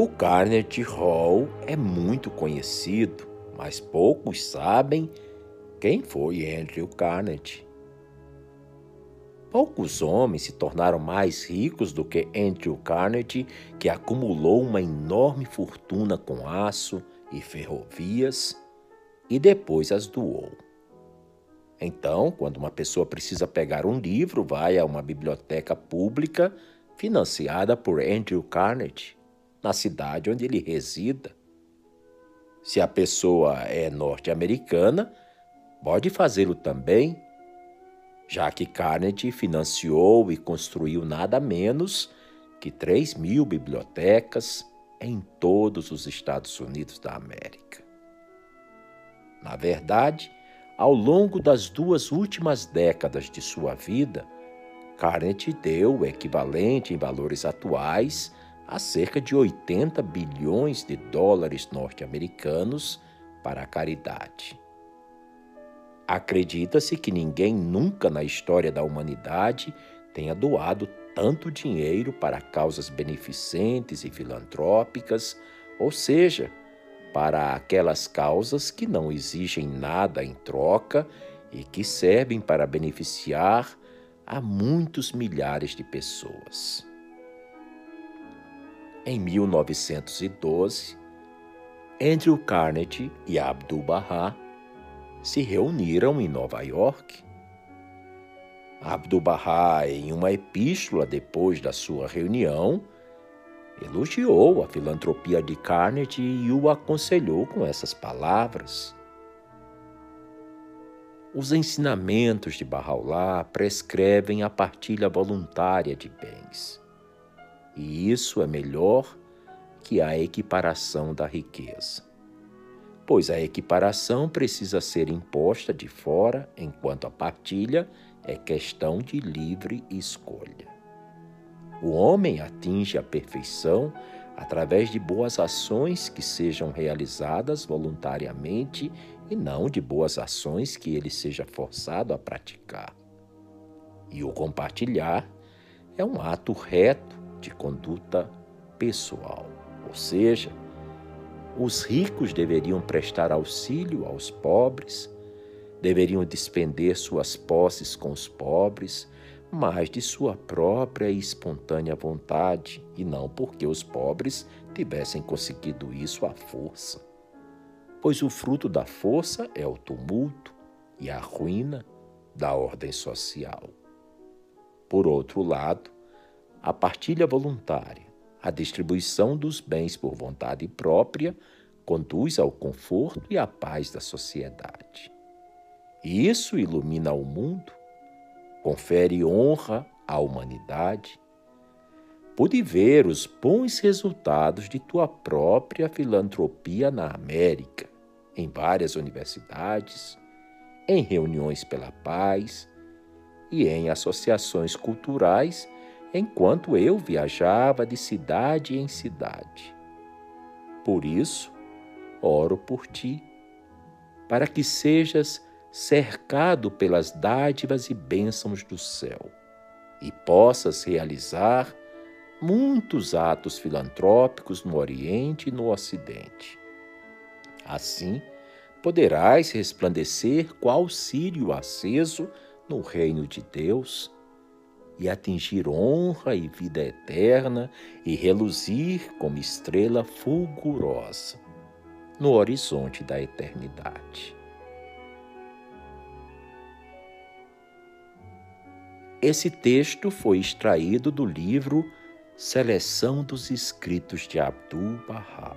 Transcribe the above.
O Carnegie Hall é muito conhecido, mas poucos sabem quem foi Andrew Carnegie. Poucos homens se tornaram mais ricos do que Andrew Carnegie, que acumulou uma enorme fortuna com aço e ferrovias e depois as doou. Então, quando uma pessoa precisa pegar um livro, vai a uma biblioteca pública financiada por Andrew Carnegie, na cidade onde ele resida. Se a pessoa é norte-americana, pode fazê-lo também já que Carnegie financiou e construiu nada menos que 3 mil bibliotecas em todos os Estados Unidos da América. Na verdade, ao longo das duas últimas décadas de sua vida, Carnegie deu o equivalente em valores atuais a cerca de 80 bilhões de dólares norte-americanos para a caridade. Acredita-se que ninguém nunca na história da humanidade tenha doado tanto dinheiro para causas beneficentes e filantrópicas, ou seja, para aquelas causas que não exigem nada em troca e que servem para beneficiar a muitos milhares de pessoas. Em 1912, Andrew Carnegie e Abdu'l-Bahá se reuniram em Nova York. Abdu'l-Bahá, em uma epístola depois da sua reunião, elogiou a filantropia de Carnegie e o aconselhou com essas palavras. Os ensinamentos de Bahá'u'lláh prescrevem a partilha voluntária de bens. E isso é melhor que a equiparação da riqueza pois a equiparação precisa ser imposta de fora, enquanto a partilha é questão de livre escolha. O homem atinge a perfeição através de boas ações que sejam realizadas voluntariamente e não de boas ações que ele seja forçado a praticar. E o compartilhar é um ato reto de conduta pessoal, ou seja, os ricos deveriam prestar auxílio aos pobres, deveriam despender suas posses com os pobres, mas de sua própria e espontânea vontade, e não porque os pobres tivessem conseguido isso à força. Pois o fruto da força é o tumulto e a ruína da ordem social. Por outro lado, a partilha voluntária a distribuição dos bens por vontade própria conduz ao conforto e à paz da sociedade. E isso ilumina o mundo, confere honra à humanidade. Pude ver os bons resultados de tua própria filantropia na América, em várias universidades, em reuniões pela paz e em associações culturais enquanto eu viajava de cidade em cidade. Por isso, oro por ti, para que sejas cercado pelas dádivas e bênçãos do céu e possas realizar muitos atos filantrópicos no Oriente e no Ocidente. Assim, poderás resplandecer qual círio aceso no reino de Deus e atingir honra e vida eterna e reluzir como estrela fulgurosa no horizonte da eternidade. Esse texto foi extraído do livro Seleção dos Escritos de Abdul-Bahá.